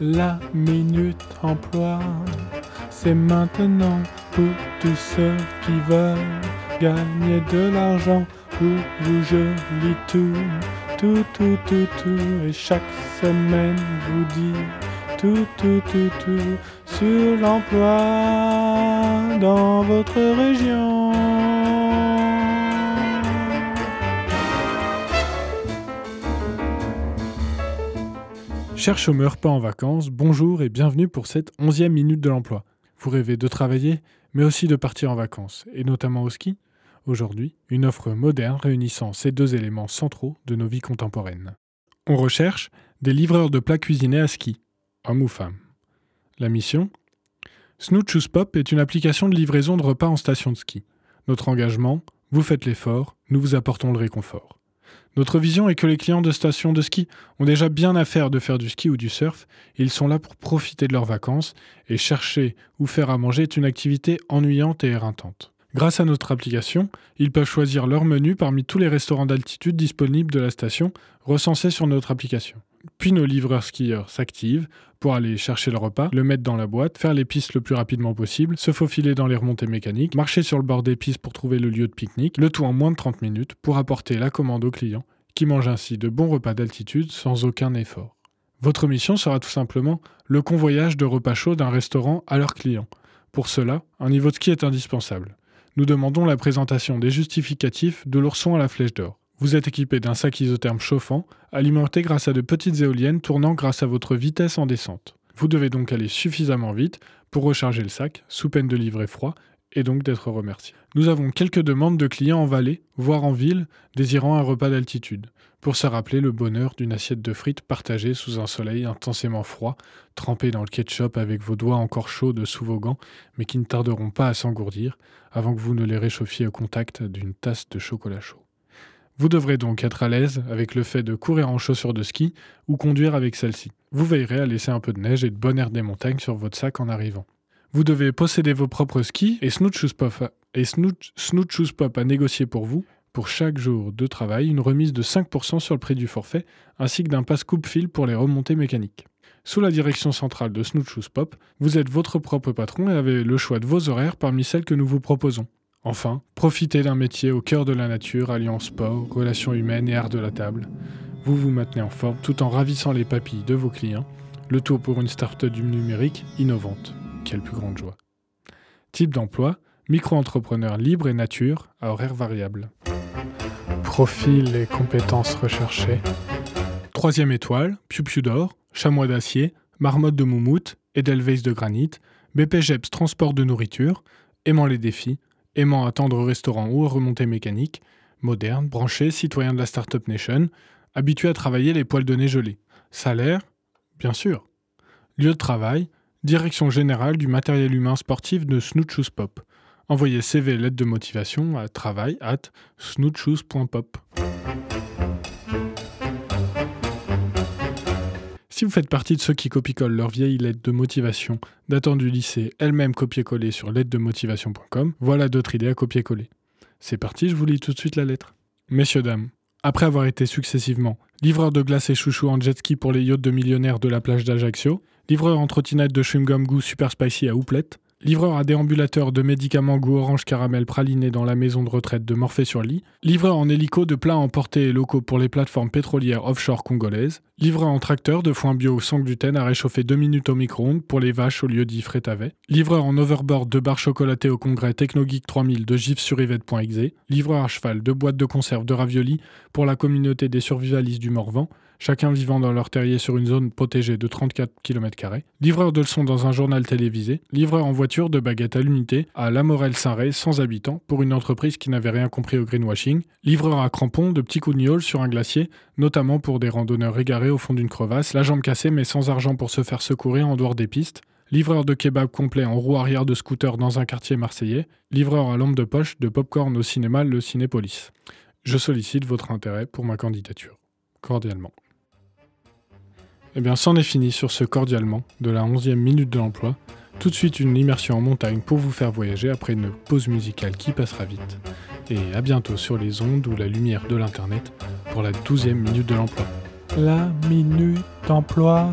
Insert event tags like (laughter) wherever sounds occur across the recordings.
La minute emploi, c'est maintenant pour tous ceux qui veulent gagner de l'argent. Pour vous, je lis tout, tout, tout, tout, tout. Et chaque semaine, vous dit tout, tout, tout, tout sur l'emploi dans votre région. Chers chômeurs pas en vacances, bonjour et bienvenue pour cette onzième minute de l'emploi. Vous rêvez de travailler, mais aussi de partir en vacances, et notamment au ski Aujourd'hui, une offre moderne réunissant ces deux éléments centraux de nos vies contemporaines. On recherche des livreurs de plats cuisinés à ski, hommes ou femmes. La mission? Snooch Pop est une application de livraison de repas en station de ski. Notre engagement Vous faites l'effort, nous vous apportons le réconfort. Notre vision est que les clients de stations de ski ont déjà bien à faire de faire du ski ou du surf, ils sont là pour profiter de leurs vacances, et chercher ou faire à manger est une activité ennuyante et éreintante. Grâce à notre application, ils peuvent choisir leur menu parmi tous les restaurants d'altitude disponibles de la station, recensés sur notre application. Puis nos livreurs skieurs s'activent pour aller chercher le repas, le mettre dans la boîte, faire les pistes le plus rapidement possible, se faufiler dans les remontées mécaniques, marcher sur le bord des pistes pour trouver le lieu de pique-nique, le tout en moins de 30 minutes pour apporter la commande au client, qui mange ainsi de bons repas d'altitude sans aucun effort. Votre mission sera tout simplement le convoyage de repas chauds d'un restaurant à leurs clients. Pour cela, un niveau de ski est indispensable. Nous demandons la présentation des justificatifs de l'ourson à la flèche d'or. Vous êtes équipé d'un sac isotherme chauffant, alimenté grâce à de petites éoliennes tournant grâce à votre vitesse en descente. Vous devez donc aller suffisamment vite pour recharger le sac, sous peine de livrer froid, et donc d'être remercié. Nous avons quelques demandes de clients en vallée, voire en ville, désirant un repas d'altitude, pour se rappeler le bonheur d'une assiette de frites partagée sous un soleil intensément froid, trempée dans le ketchup avec vos doigts encore chauds de sous vos gants, mais qui ne tarderont pas à s'engourdir avant que vous ne les réchauffiez au contact d'une tasse de chocolat chaud. Vous devrez donc être à l'aise avec le fait de courir en chaussures de ski ou conduire avec celle-ci. Vous veillerez à laisser un peu de neige et de bon air des montagnes sur votre sac en arrivant. Vous devez posséder vos propres skis et Snooch Pop, a négocié pour vous, pour chaque jour de travail, une remise de 5% sur le prix du forfait, ainsi que d'un passe coupe-fil pour les remontées mécaniques. Sous la direction centrale de Snooch Pop, vous êtes votre propre patron et avez le choix de vos horaires parmi celles que nous vous proposons. Enfin, profitez d'un métier au cœur de la nature, alliant sport, relations humaines et art de la table. Vous vous maintenez en forme tout en ravissant les papilles de vos clients. Le tout pour une start-up du numérique innovante. Quelle plus grande joie. Type d'emploi micro-entrepreneur libre et nature à horaire variable. Profil et compétences recherchées. Troisième étoile, Piu d'or, chamois d'acier, marmotte de moumoute, Edelweiss de granit, BPGEPS transport de nourriture, aimant les défis, aimant attendre au restaurant ou à remontée mécanique, moderne, branché, citoyen de la Startup Nation, habitué à travailler les poils de nez gelés. Salaire Bien sûr. Lieu de travail Direction générale du matériel humain sportif de Snoochus Pop. Envoyez CV et lettre de motivation à travail at snoochus.pop. Si vous faites partie de ceux qui copie-collent leur vieille lettre de motivation datant du lycée, elle-même copier-coller sur lettre-de-motivation.com, voilà d'autres idées à copier-coller. C'est parti, je vous lis tout de suite la lettre. Messieurs, dames, après avoir été successivement livreur de glace et chouchou en jet ski pour les yachts de millionnaires de la plage d'Ajaccio, livreur en trottinette de chewing-gum goût super spicy à Houplette, livreur à déambulateur de médicaments goût orange caramel praliné dans la maison de retraite de Morphée-sur-Ly, livreur en hélico de plats emportés et locaux pour les plateformes pétrolières offshore congolaises, livreur en tracteur de foin bio sans gluten à réchauffer 2 minutes au micro-ondes pour les vaches au lieu d'y frétavet, livreur en overboard de barres chocolatées au congrès Technogeek 3000 de gif sur Yvette.exe, livreur à cheval de boîtes de conserve de raviolis pour la communauté des survivalistes du Morvan, chacun vivant dans leur terrier sur une zone protégée de 34 km, livreur de leçons dans un journal télévisé, livreur en voiture de baguettes à l'unité à Lamorel-Saint-Ré sans habitants pour une entreprise qui n'avait rien compris au greenwashing, livreur à crampons de petits coups de sur un glacier, notamment pour des randonneurs égarés au fond d'une crevasse, la jambe cassée mais sans argent pour se faire secourir en dehors des pistes, livreur de kebab complet en roue arrière de scooter dans un quartier marseillais, livreur à lampe de poche de popcorn au cinéma Le Cinépolis. Je sollicite votre intérêt pour ma candidature. Cordialement. Eh bien, c'en est fini sur ce cordialement de la 11e minute de l'emploi. Tout de suite, une immersion en montagne pour vous faire voyager après une pause musicale qui passera vite. Et à bientôt sur les ondes ou la lumière de l'Internet pour la 12e minute de l'emploi. La minute d'emploi,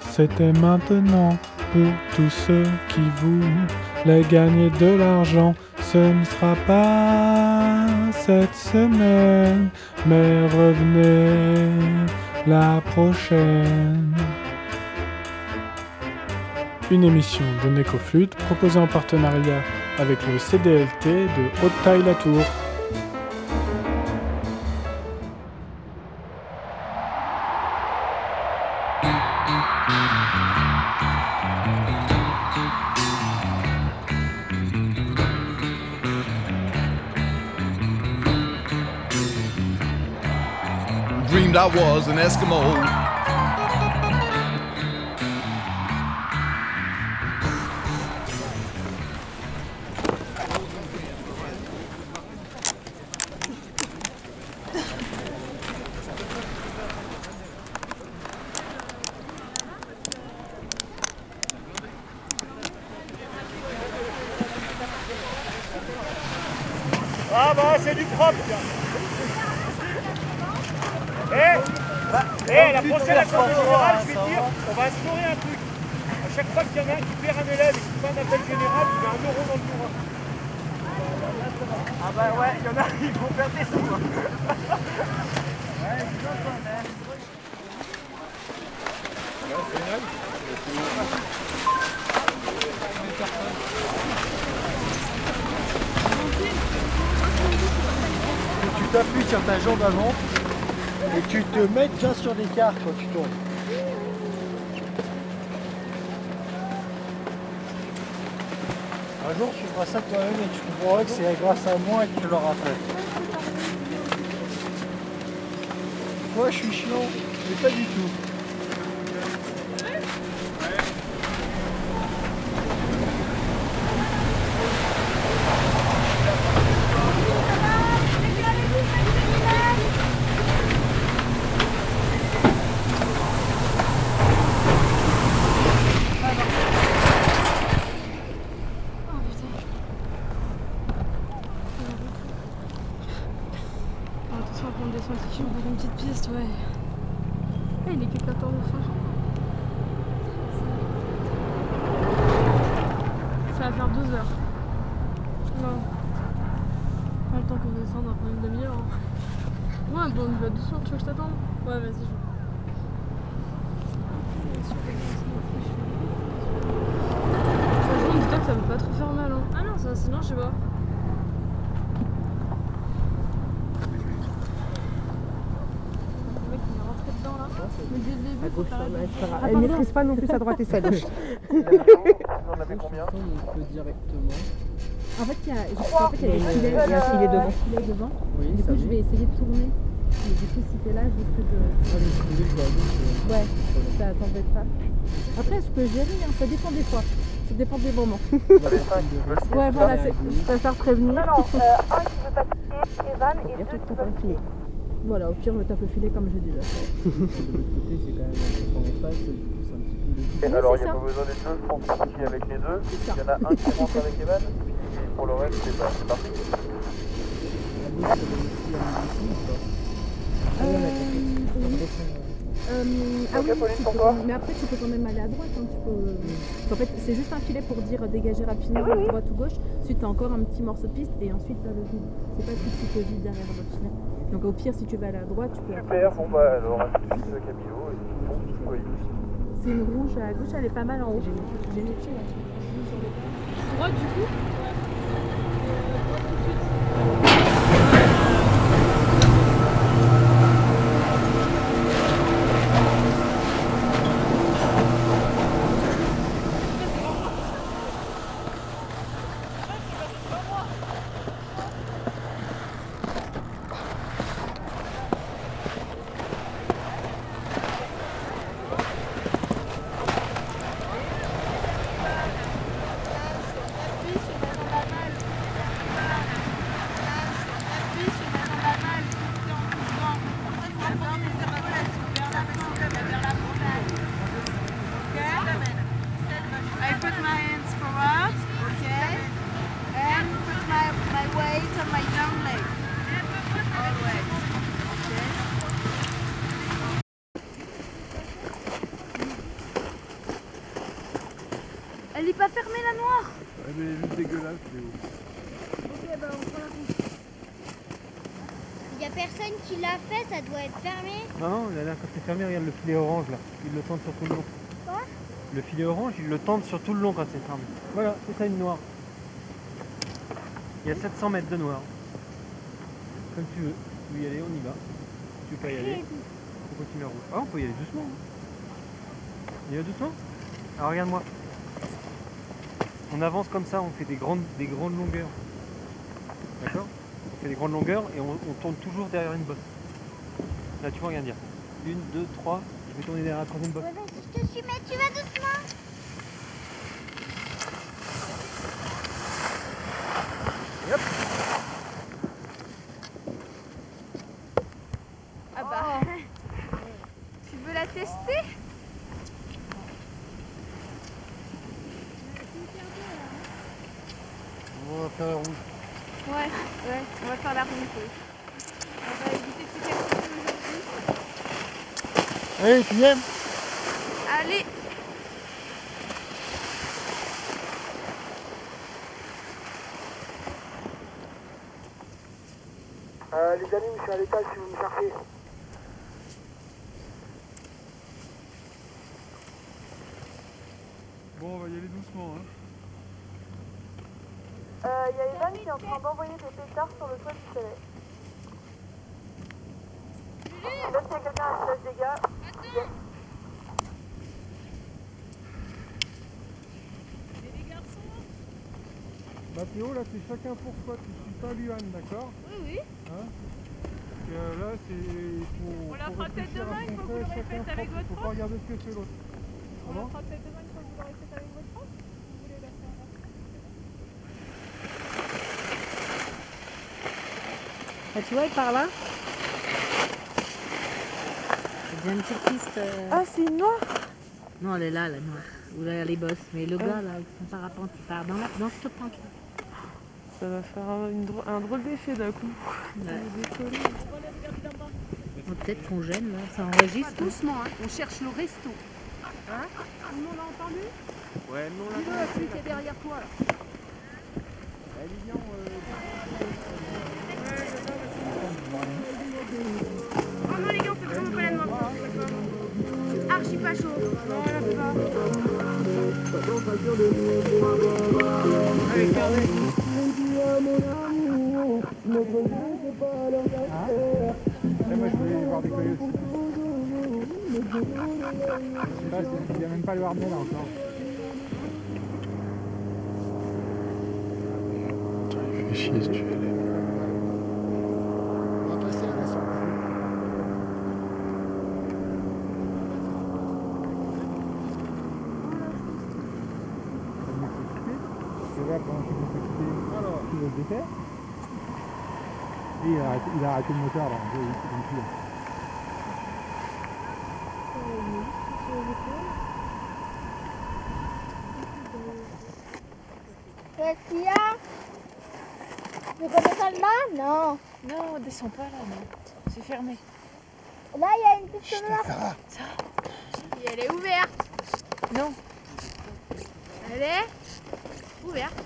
c'était maintenant pour tous ceux qui voulaient gagner de l'argent. Ce ne sera pas cette semaine, mais revenez la prochaine. Une émission de Necoflute proposée en partenariat avec le CDLT de Haute-Taille-la-Tour. I was an Eskimo. On va instaurer un truc. À chaque fois qu'il y en a un qui perd un élève et qui fait un appel général, il met un euro dans le tour. Ah bah ouais, il y en a qui vont perdre des sous. tu t'appuies sur ta jambe avant et tu te mets déjà sur l'écart quand tu tournes. Un jour tu feras ça toi-même et tu comprendras que c'est grâce à moi que tu l'auras fait. Moi je suis chiant, mais pas du tout. Oh, attention quand on descend ici, on voit une petite piste, ouais. Ah, il est que 14 h Ça va faire 2 heures. Non. Pas le temps qu'on descende, on va prendre une demi-heure. Hein. Ouais, bon, on y va doucement, tu veux que je t'attende? Ouais, vas-y, je Franchement, ça va pas trop faire mal. Hein. Ah non, ça, sinon, je sais pas. Le mec, il est rentré dedans là. Mais dès le début, faut t'arrêter. Elle ne maîtrise pas non plus sa droite et sa gauche. (laughs) (laughs) En avez combien? En fait, il y a, je crois en fait, il y a des filets, il y a un filet devant. filet devant. du coup, je vais essayer de tourner. Mais du coup, si t'es là, je risque de. Ouais, ça t'embête pas. Après, je peux gérer, hein, ça dépend des fois. Ça dépend des moments. Vous avez 5 qui veulent Ouais, voilà, c'est- je préfère prévenir. Non, non, euh, un qui veut passer, Evan, et Et deux après, qui tu veulent tapes le filet. Voilà, au pire, je me tape le filet comme j'ai déjà fait. Et Oui, alors, c'est il n'y a ça. pas besoin des deux, que ici avec les deux. C'est ça. Il y en a un qui rentre avec Evan, et pour le reste, c'est pas- c'est parti. Ah Ok, oui, Pauline, tu pour peux- toi mais après tu peux quand même aller à droite. hein, tu peux... En fait, c'est juste un filet pour dire dégager rapidement à droite ou gauche. Ensuite, tu as encore un petit morceau de piste et ensuite tu as le vide. C'est pas tout ce qui te vide derrière votre filet. Donc au pire, si tu vas aller à droite, tu peux. Super, bon bah alors, à tout de suite, Camilo, et bon. C'est une rouge à gauche, elle est pas mal en haut. J'ai une pied là. Droite, du coup passer. pas fermée la noire Elle est juste dégueulasse, Léo. Ok, bah on prend la route. Il y a personne qui l'a fait, ça doit être fermé. Non, non, là, là, quand c'est fermé, regarde le filet orange là. Il le tente sur tout le long. Quoi? Le filet orange, il le tente sur tout le long quand c'est fermé. Voilà, c'est ça une noire. Il y a 700 mètres de noir. Comme tu veux. Tu veux y aller, on y va. Tu veux pas y aller On continue la route. Ah, on peut y aller doucement. hein. On y va doucement? Alors regarde-moi. On avance comme ça, on fait des grandes, des grandes longueurs. D'accord? Fait des grandes longueurs et on, on tourne toujours derrière une bosse. Là, tu vois, regarde, dire. Une, deux, trois. Je vais tourner derrière la troisième bosse. Ouais, je te suis, mais tu vas doucement. Ah bah. (laughs) Tu veux la tester? On va faire la rouge. Ouais, ouais, on va faire la remontée. On va éviter de se casser aujourd'hui. Allez, tu aimes Allez Euh, les amis, je suis à l'étage si vous me cherchez. Bon, on va y aller doucement. Hein. Euh, il y a Evan qui est en train d'envoyer des pétards sur le toit du chalet. Là, s'il y a quelqu'un à la des dégâts. Mathéo, là, c'est chacun pour soi. Tu suis pas Luan, d'accord Oui, oui. Hein Parce que là, c'est. On la fera peut-être demain, il faut que vous le répétez avec votre Faut pas prof. regarder ce que fait l'autre. On la fera peut-être demain une fois que vous l'aurez fait avec votre prof. Vous voulez la faire là Ah, tu vois, il part là. Il y a une petite piste. euh, Ah, c'est une noire Non, elle est là, la noire. Où là, les bosses. Mais le gars, là, avec son parapente, il part dans, la... dans cette pente. Ça va faire un, une drôle- un drôle d'effet d'un coup. Bon, Peut-être qu'on gêne, là. Ça enregistre. hein. Doucement, hein. on cherche le resto. Hein? Tout le monde a entendu? Ouais, non, là. Dis-le à celui qui est derrière toi là. Oh non les gars, on fait vraiment pas la noire. Archi pas chaud. Non, pas. moi, je voulais voir pas, il a même pas le là encore. Si tu es là. On va passer la descente. Tu vois, pendant qu'il me fait Et il a, arrêté, il a arrêté le moteur là, il est comme plus. Qu'est-ce qu'il y a? Tu connais ça là Non. Non, descends pas là, non. C'est fermé. Là, il y a une piste noire. Et elle est ouverte. Non. Elle est ouverte.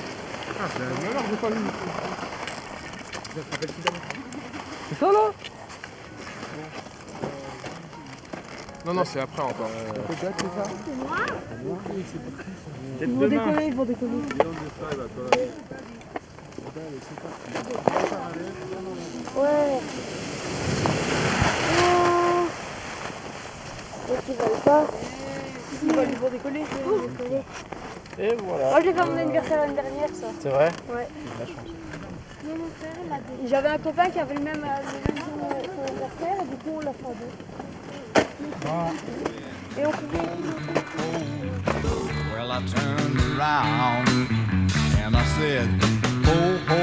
Ah, c'est un honneur, j'ai pas vu. C'est ça là Non, non, c'est après encore. C'est ça Ils vont décoller, ils vont décoller. Ouais. Oh. Qu'ils veulent pas. Ils vont, ils vont décoller. Et voilà. Moi, j'ai fait mon anniversaire l'année dernière, ça. C'est vrai Ouais. J'avais un copain qui avait le même, euh, le même jour son anniversaire et du coup on l'a fait à deux. Et on pouvait. Well, I turned around and I said, ho ho,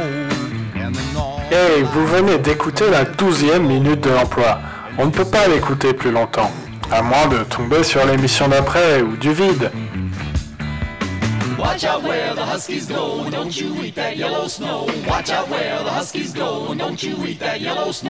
and the noise. Hey, vous venez d'écouter la douzième minute de l'emploi. On ne peut pas l'écouter plus longtemps, à moins de tomber sur l'émission d'après ou du vide. Watch out where the Huskies go, don't you eat that yellow snow. Watch out where the Huskies go, don't you eat that yellow snow.